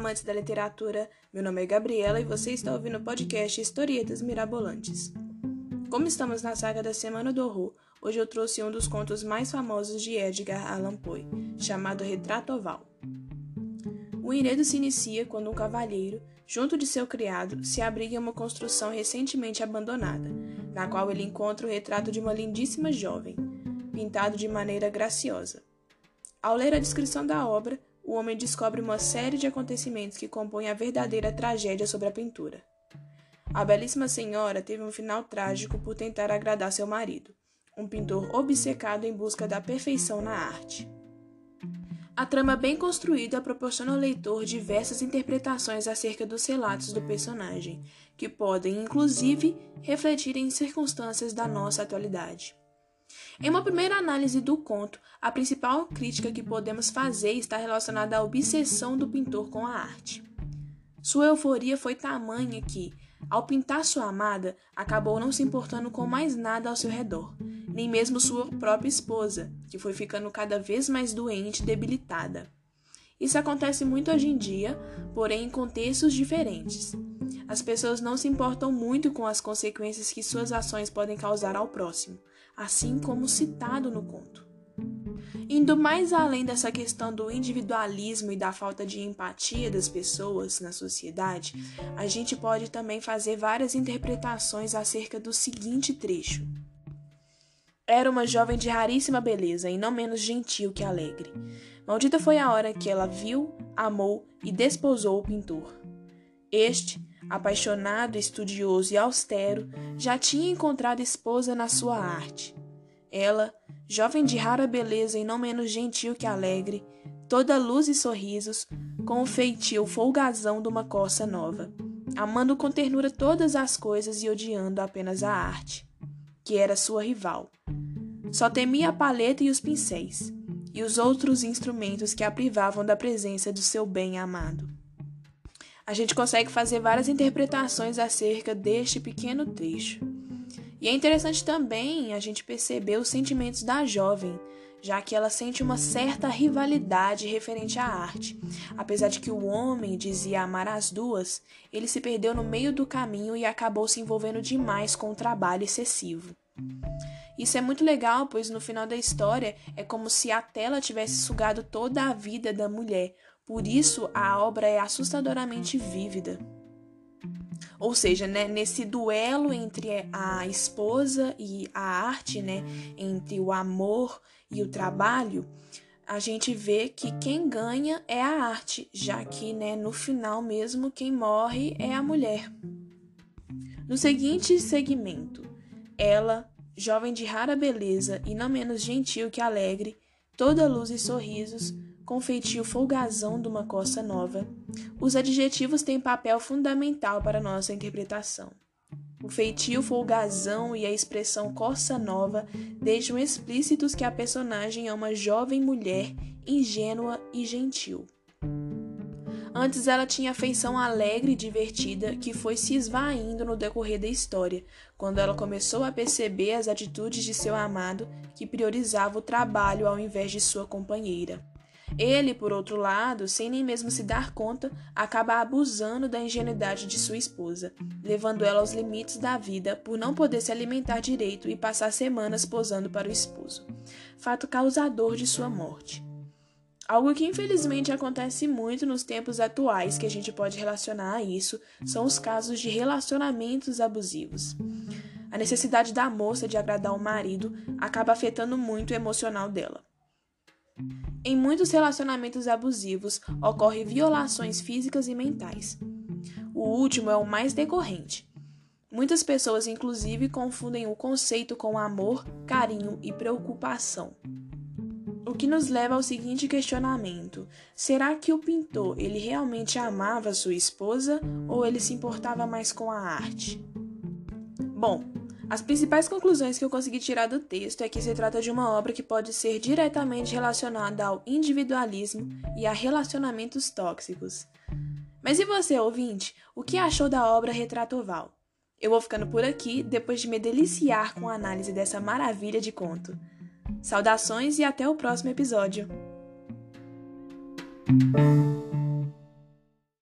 amantes da literatura. Meu nome é Gabriela e você está ouvindo o podcast Historietas Mirabolantes. Como estamos na saga da Semana do Horror, hoje eu trouxe um dos contos mais famosos de Edgar Allan Poe, chamado Retrato Oval. O enredo se inicia quando um cavalheiro, junto de seu criado, se abriga em uma construção recentemente abandonada, na qual ele encontra o retrato de uma lindíssima jovem, pintado de maneira graciosa. Ao ler a descrição da obra, o homem descobre uma série de acontecimentos que compõem a verdadeira tragédia sobre a pintura. A belíssima senhora teve um final trágico por tentar agradar seu marido, um pintor obcecado em busca da perfeição na arte. A trama bem construída proporciona ao leitor diversas interpretações acerca dos relatos do personagem, que podem, inclusive, refletir em circunstâncias da nossa atualidade. Em uma primeira análise do conto, a principal crítica que podemos fazer está relacionada à obsessão do pintor com a arte. Sua euforia foi tamanha que, ao pintar sua amada, acabou não se importando com mais nada ao seu redor, nem mesmo sua própria esposa, que foi ficando cada vez mais doente e debilitada. Isso acontece muito hoje em dia, porém em contextos diferentes. As pessoas não se importam muito com as consequências que suas ações podem causar ao próximo, assim como citado no conto. Indo mais além dessa questão do individualismo e da falta de empatia das pessoas na sociedade, a gente pode também fazer várias interpretações acerca do seguinte trecho. Era uma jovem de raríssima beleza e não menos gentil que alegre. Maldita foi a hora que ela viu, amou e desposou o pintor. Este, apaixonado, estudioso e austero, já tinha encontrado esposa na sua arte. Ela, jovem de rara beleza e não menos gentil que alegre, toda luz e sorrisos, com o feitio folgazão de uma coça nova, amando com ternura todas as coisas e odiando apenas a arte, que era sua rival. Só temia a paleta e os pincéis, e os outros instrumentos que a privavam da presença do seu bem amado a gente consegue fazer várias interpretações acerca deste pequeno trecho. E é interessante também a gente perceber os sentimentos da jovem, já que ela sente uma certa rivalidade referente à arte. Apesar de que o homem dizia amar as duas, ele se perdeu no meio do caminho e acabou se envolvendo demais com o trabalho excessivo. Isso é muito legal, pois no final da história é como se a tela tivesse sugado toda a vida da mulher, por isso, a obra é assustadoramente vívida. Ou seja, né, nesse duelo entre a esposa e a arte, né, entre o amor e o trabalho, a gente vê que quem ganha é a arte, já que né, no final mesmo quem morre é a mulher. No seguinte segmento, ela, jovem de rara beleza e não menos gentil que alegre, toda luz e sorrisos, com feitio folgazão de uma coça nova, os adjetivos têm papel fundamental para nossa interpretação. O feitio folgazão e a expressão coça nova deixam explícitos que a personagem é uma jovem mulher ingênua e gentil. Antes ela tinha feição alegre e divertida que foi se esvaindo no decorrer da história, quando ela começou a perceber as atitudes de seu amado que priorizava o trabalho ao invés de sua companheira. Ele, por outro lado, sem nem mesmo se dar conta, acaba abusando da ingenuidade de sua esposa, levando ela aos limites da vida por não poder se alimentar direito e passar semanas posando para o esposo, fato causador de sua morte. Algo que infelizmente acontece muito nos tempos atuais que a gente pode relacionar a isso são os casos de relacionamentos abusivos. A necessidade da moça de agradar o marido acaba afetando muito o emocional dela. Em muitos relacionamentos abusivos ocorrem violações físicas e mentais. O último é o mais decorrente. Muitas pessoas, inclusive, confundem o conceito com amor, carinho e preocupação. O que nos leva ao seguinte questionamento: será que o pintor ele realmente amava sua esposa ou ele se importava mais com a arte? Bom, as principais conclusões que eu consegui tirar do texto é que se trata de uma obra que pode ser diretamente relacionada ao individualismo e a relacionamentos tóxicos. Mas e você, ouvinte? O que achou da obra Retrato Oval? Eu vou ficando por aqui depois de me deliciar com a análise dessa maravilha de conto. Saudações e até o próximo episódio!